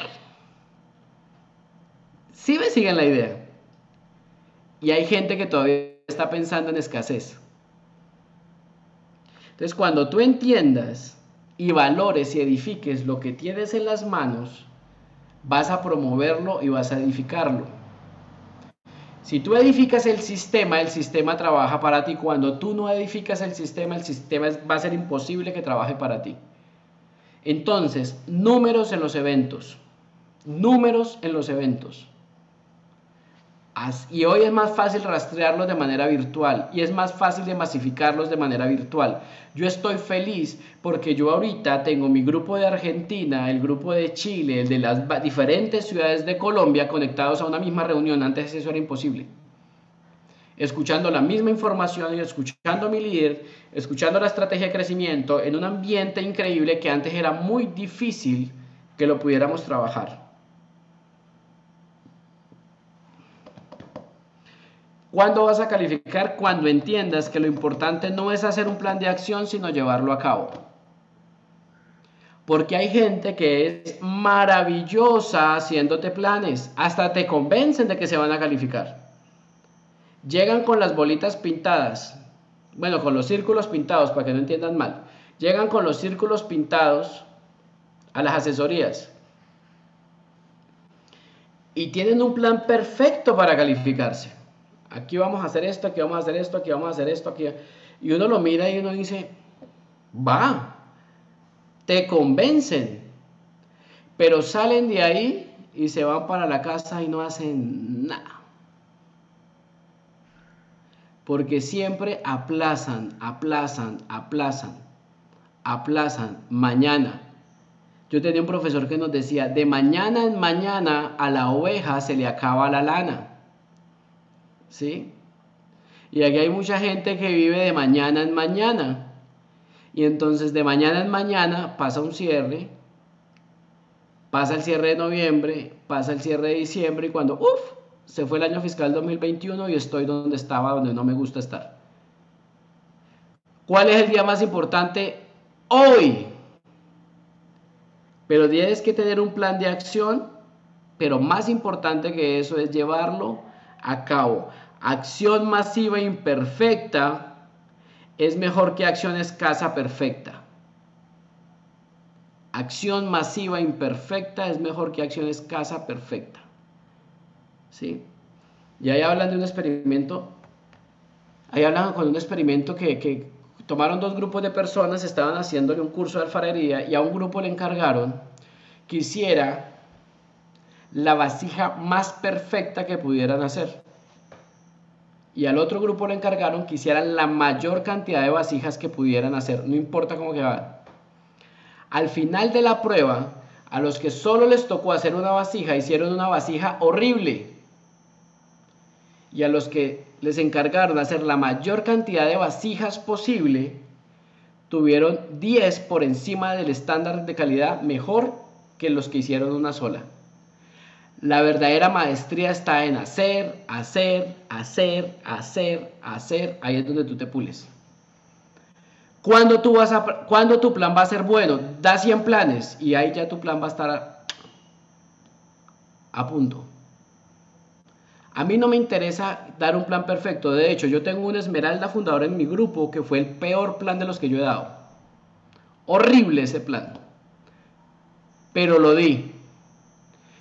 ¿Sí me siguen la idea? Y hay gente que todavía está pensando en escasez. Entonces, cuando tú entiendas y valores y edifiques lo que tienes en las manos, vas a promoverlo y vas a edificarlo. Si tú edificas el sistema, el sistema trabaja para ti. Cuando tú no edificas el sistema, el sistema va a ser imposible que trabaje para ti. Entonces, números en los eventos. Números en los eventos. Y hoy es más fácil rastrearlos de manera virtual y es más fácil de masificarlos de manera virtual. Yo estoy feliz porque yo ahorita tengo mi grupo de Argentina, el grupo de Chile, el de las diferentes ciudades de Colombia conectados a una misma reunión. Antes eso era imposible. Escuchando la misma información y escuchando a mi líder, escuchando la estrategia de crecimiento en un ambiente increíble que antes era muy difícil que lo pudiéramos trabajar. ¿Cuándo vas a calificar? Cuando entiendas que lo importante no es hacer un plan de acción, sino llevarlo a cabo. Porque hay gente que es maravillosa haciéndote planes, hasta te convencen de que se van a calificar. Llegan con las bolitas pintadas, bueno, con los círculos pintados, para que no entiendan mal. Llegan con los círculos pintados a las asesorías y tienen un plan perfecto para calificarse. Aquí vamos a hacer esto, aquí vamos a hacer esto, aquí vamos a hacer esto, aquí. Y uno lo mira y uno dice, va, te convencen, pero salen de ahí y se van para la casa y no hacen nada. Porque siempre aplazan, aplazan, aplazan, aplazan. Mañana. Yo tenía un profesor que nos decía, de mañana en mañana a la oveja se le acaba la lana. ¿Sí? Y aquí hay mucha gente que vive de mañana en mañana. Y entonces de mañana en mañana pasa un cierre, pasa el cierre de noviembre, pasa el cierre de diciembre y cuando, uff, se fue el año fiscal 2021 y estoy donde estaba, donde no me gusta estar. ¿Cuál es el día más importante? Hoy. Pero tienes que tener un plan de acción, pero más importante que eso es llevarlo a cabo. Acción masiva imperfecta es mejor que acción escasa perfecta. Acción masiva imperfecta es mejor que acción escasa perfecta. ¿Sí? Y ahí hablan de un experimento. Ahí hablan con un experimento que, que tomaron dos grupos de personas, estaban haciéndole un curso de alfarería y a un grupo le encargaron que hiciera la vasija más perfecta que pudieran hacer y al otro grupo le encargaron que hicieran la mayor cantidad de vasijas que pudieran hacer, no importa cómo quedaran. Al final de la prueba, a los que solo les tocó hacer una vasija, hicieron una vasija horrible. Y a los que les encargaron hacer la mayor cantidad de vasijas posible, tuvieron 10 por encima del estándar de calidad mejor que los que hicieron una sola. La verdadera maestría está en hacer, hacer, hacer, hacer, hacer. Ahí es donde tú te pules. Cuando, tú vas a, cuando tu plan va a ser bueno, da 100 planes y ahí ya tu plan va a estar a, a punto. A mí no me interesa dar un plan perfecto. De hecho, yo tengo un esmeralda fundador en mi grupo que fue el peor plan de los que yo he dado. Horrible ese plan. Pero lo di.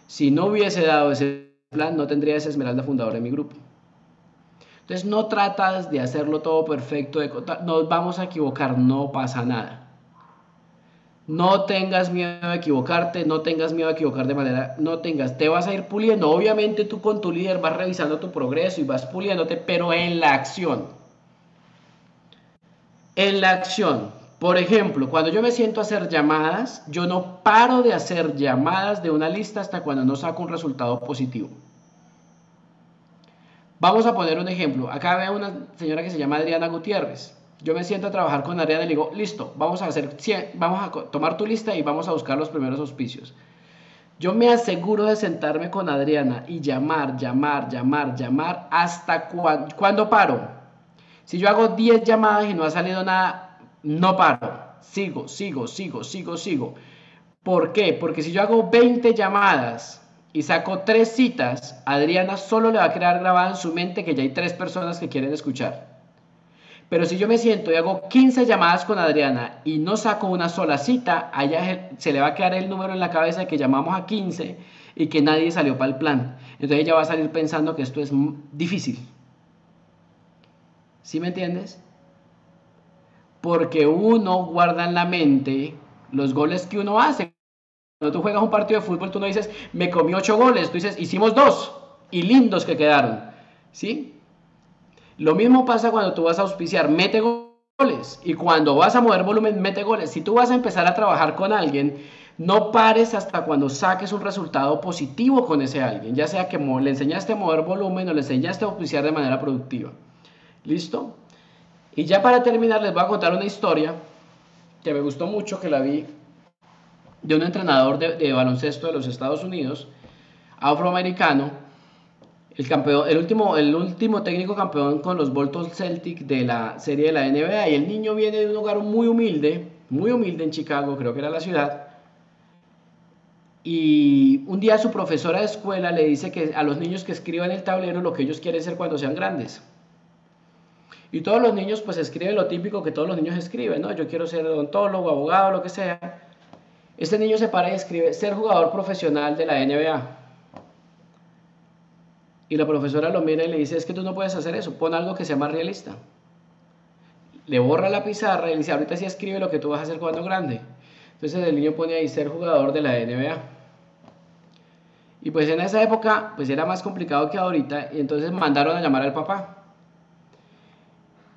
Si no hubiese dado ese plan, no tendría esa esmeralda fundadora en mi grupo. Entonces no tratas de hacerlo todo perfecto, de, nos vamos a equivocar, no pasa nada. No tengas miedo de equivocarte, no tengas miedo de equivocar de manera, no tengas, te vas a ir puliendo. Obviamente tú con tu líder vas revisando tu progreso y vas puliéndote, pero en la acción. En la acción. Por ejemplo, cuando yo me siento a hacer llamadas, yo no paro de hacer llamadas de una lista hasta cuando no saco un resultado positivo. Vamos a poner un ejemplo. Acá veo una señora que se llama Adriana Gutiérrez. Yo me siento a trabajar con Adriana y le digo, listo, vamos a hacer vamos a tomar tu lista y vamos a buscar los primeros auspicios. Yo me aseguro de sentarme con Adriana y llamar, llamar, llamar, llamar hasta cuando paro. Si yo hago 10 llamadas y no ha salido nada, no paro, sigo, sigo, sigo, sigo, sigo. ¿Por qué? Porque si yo hago 20 llamadas y saco 3 citas, Adriana solo le va a quedar grabada en su mente que ya hay 3 personas que quieren escuchar. Pero si yo me siento y hago 15 llamadas con Adriana y no saco una sola cita, a ella se le va a quedar el número en la cabeza de que llamamos a 15 y que nadie salió para el plan. Entonces ella va a salir pensando que esto es difícil. ¿Sí me entiendes? Porque uno guarda en la mente los goles que uno hace. Cuando tú juegas un partido de fútbol, tú no dices, me comí ocho goles, tú dices, hicimos dos y lindos que quedaron. ¿Sí? Lo mismo pasa cuando tú vas a auspiciar, mete goles. Y cuando vas a mover volumen, mete goles. Si tú vas a empezar a trabajar con alguien, no pares hasta cuando saques un resultado positivo con ese alguien, ya sea que le enseñaste a mover volumen o le enseñaste a auspiciar de manera productiva. ¿Listo? Y ya para terminar les voy a contar una historia que me gustó mucho, que la vi de un entrenador de, baloncesto de los Estados Unidos, afroamericano, el, último, el último técnico campeón con los Bolton Celtic de la serie de la NBA. Y el niño viene de un hogar muy humilde, muy humilde en Chicago, creo que era la ciudad. Y un día su profesora de escuela le dice que a los niños que escriban el tablero lo que ellos quieren ser cuando sean grandes. Y todos los niños pues escriben lo típico que todos los niños escriben, ¿no? Yo quiero ser odontólogo, abogado, lo que sea. Este niño se para y escribe ser jugador profesional de la NBA. Y la profesora lo mira y le dice, es que tú no puedes hacer eso, pon algo que sea más realista. Le borra la pizarra y le dice, ahorita sí escribe lo que tú vas a hacer cuando grande. Entonces el niño pone ahí ser jugador de la NBA. Y pues en esa época pues era más complicado que ahorita y entonces mandaron a llamar al papá.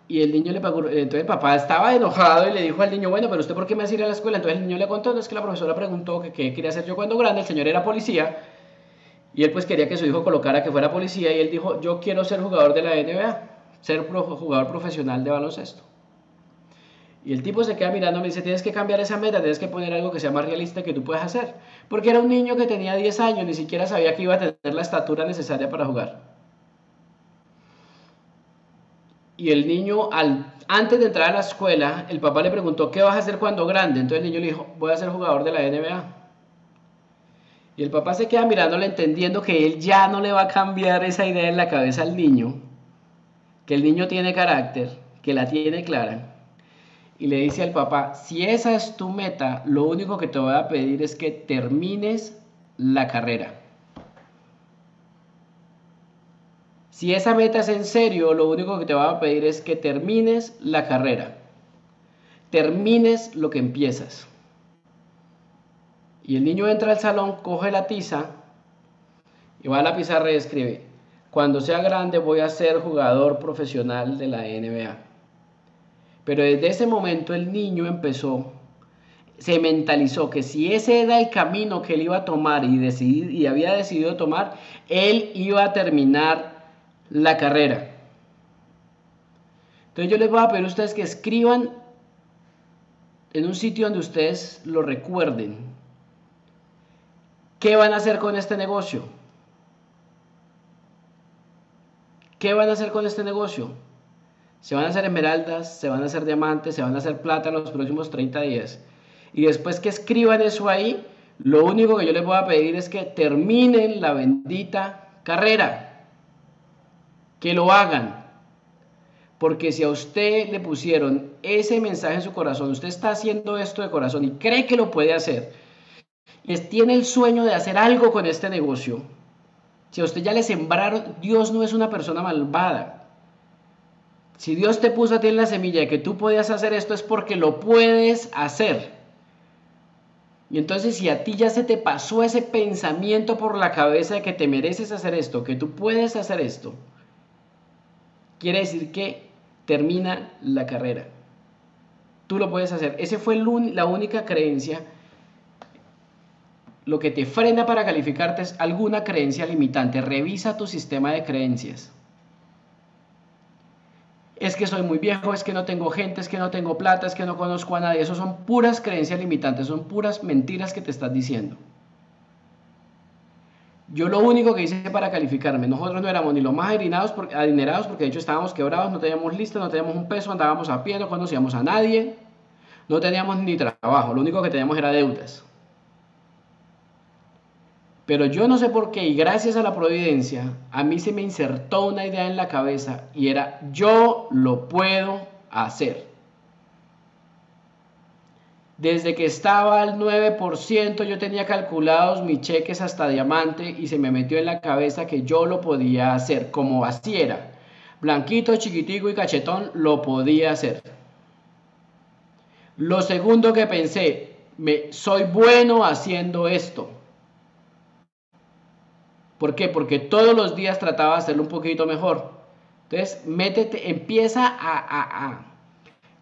Y el niño le pagó, entonces el papá estaba enojado y le dijo al niño, bueno, pero usted por qué me hace ir a la escuela? Entonces el niño le contó, no es que la profesora preguntó que qué quería hacer yo cuando grande, el señor era policía y él pues quería que su hijo colocara que fuera policía y él dijo, yo quiero ser jugador de la NBA, ser jugador profesional de baloncesto. Y el tipo se queda mirando y me dice, tienes que cambiar esa meta, tienes que poner algo que sea más realista que tú puedas hacer. Porque era un niño que tenía 10 años, ni siquiera sabía que iba a tener la estatura necesaria para jugar. Y el niño, al, antes de entrar a la escuela, el papá le preguntó, ¿qué vas a hacer cuando grande? Entonces el niño le dijo, voy a ser jugador de la NBA. Y el papá se queda mirándole entendiendo que él ya no le va a cambiar esa idea en la cabeza al niño, que el niño tiene carácter, que la tiene clara. Y le dice al papá, si esa es tu meta, lo único que te voy a pedir es que termines la carrera. Si esa meta es en serio, lo único que te voy a pedir es que termines la carrera. Termines lo que empiezas. Y el niño entra al salón, coge la tiza y va a la pizarra y escribe, cuando sea grande voy a ser jugador profesional de la NBA. Pero desde ese momento el niño empezó, se mentalizó que si ese era el camino que él iba a tomar y, y había decidido tomar, él iba a terminar la carrera. Entonces yo les voy a pedir a ustedes que escriban en un sitio donde ustedes lo recuerden. ¿Qué van a hacer con este negocio? ¿Qué van a hacer con este negocio? Se van a hacer esmeraldas, se van a hacer diamantes, se van a hacer plata en los próximos 30 días. Y después que escriban eso ahí, lo único que yo les voy a pedir es que terminen la bendita carrera que lo hagan. Porque si a usted le pusieron ese mensaje en su corazón, usted está haciendo esto de corazón y cree que lo puede hacer, y tiene el sueño de hacer algo con este negocio, si a usted ya le sembraron, Dios no es una persona malvada. Si Dios te puso a ti en la semilla de que tú podías hacer esto es porque lo puedes hacer. Y entonces si a ti ya se te pasó ese pensamiento por la cabeza de que te mereces hacer esto, que tú puedes hacer esto, Quiere decir que termina la carrera. Tú lo puedes hacer. Esa fue la única creencia. Lo que te frena para calificarte es alguna creencia limitante. Revisa tu sistema de creencias. Es que soy muy viejo, es que no tengo gente, es que no tengo plata, es que no conozco a nadie. Eso son puras creencias limitantes, son puras mentiras que te estás diciendo. Yo lo único que hice para calificarme, nosotros no éramos ni los más adinerados porque, de hecho estábamos quebrados, no teníamos lista, no teníamos un peso, andábamos a pie, no conocíamos a nadie, no teníamos ni trabajo, lo único que teníamos era deudas. Pero yo no sé por qué, y gracias a la providencia, a mí se me insertó una idea en la cabeza y era, yo lo puedo hacer. Desde que estaba al 9% yo tenía calculados mis cheques hasta diamante y se me metió en la cabeza que yo lo podía hacer, como así. Blanquito, chiquitico y cachetón, lo podía hacer. Lo segundo que pensé, me, soy bueno haciendo esto. ¿Por qué? Porque todos los días trataba de hacerlo un poquito mejor. Entonces, métete, empieza a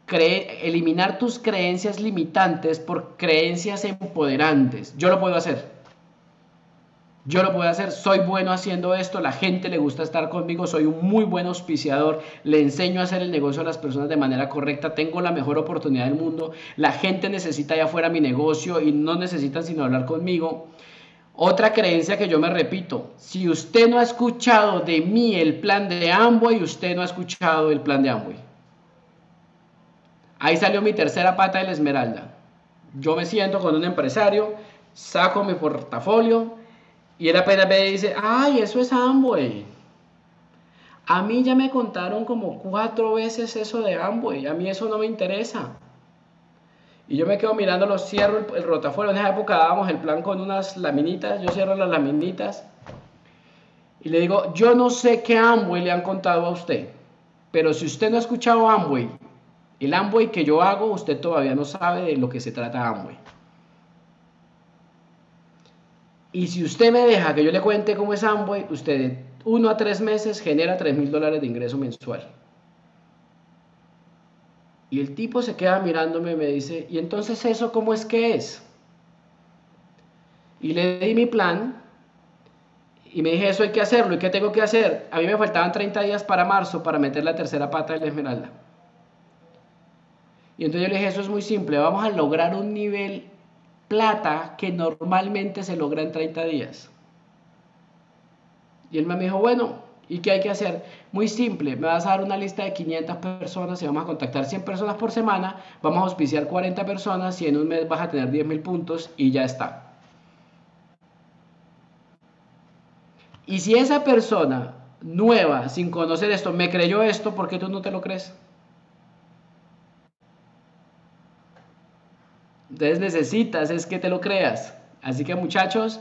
eliminar tus creencias limitantes por creencias empoderantes. Yo lo puedo hacer. Yo lo puedo hacer, soy bueno haciendo esto, la gente le gusta estar conmigo, soy un muy buen auspiciador, le enseño a hacer el negocio a las personas de manera correcta, tengo la mejor oportunidad del mundo, la gente necesita allá afuera mi negocio y no necesitan sino hablar conmigo. Otra creencia que yo me repito, si usted no ha escuchado de mí el plan de Amway, usted no ha escuchado el plan de Amway. Ahí salió mi tercera pata de la esmeralda. Yo me siento con un empresario, saco mi portafolio y él apenas me dice, ay, eso es Amway. A mí ya me contaron como cuatro veces eso de Amway, a mí eso no me interesa. Y yo me quedo mirando, cierro el, el rotafolio. En esa época dábamos el plan con unas laminitas, yo cierro las laminitas y le digo, yo no sé qué Amway le han contado a usted, pero si usted no ha escuchado Amway, el Amway que yo hago, usted todavía no sabe de lo que se trata Amway. Y si usted me deja que yo le cuente cómo es Amway, usted de uno a tres meses genera 3 mil dólares de ingreso mensual. Y el tipo se queda mirándome y me dice, ¿y entonces eso cómo es que es? Y le di mi plan y me dije, eso hay que hacerlo. ¿Y qué tengo que hacer? A mí me faltaban 30 días para marzo para meter la tercera pata de la esmeralda. Y entonces yo le dije, eso es muy simple, vamos a lograr un nivel plata que normalmente se logra en 30 días. Y él me dijo, bueno, ¿Y qué hay que hacer? Muy simple, me vas a dar una lista de 500 personas y vamos a contactar 100 personas por semana, vamos a auspiciar 40 personas y en un mes vas a tener 10 mil puntos y ya está. Y si esa persona nueva, sin conocer esto, me creyó esto, ¿por qué tú no te lo crees? Entonces necesitas es que te lo creas. Así que muchachos,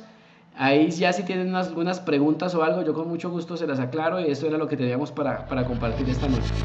Ahí ya si tienen unas, algunas preguntas o algo, yo con mucho gusto se las aclaro y eso era lo que teníamos para, para compartir esta noche.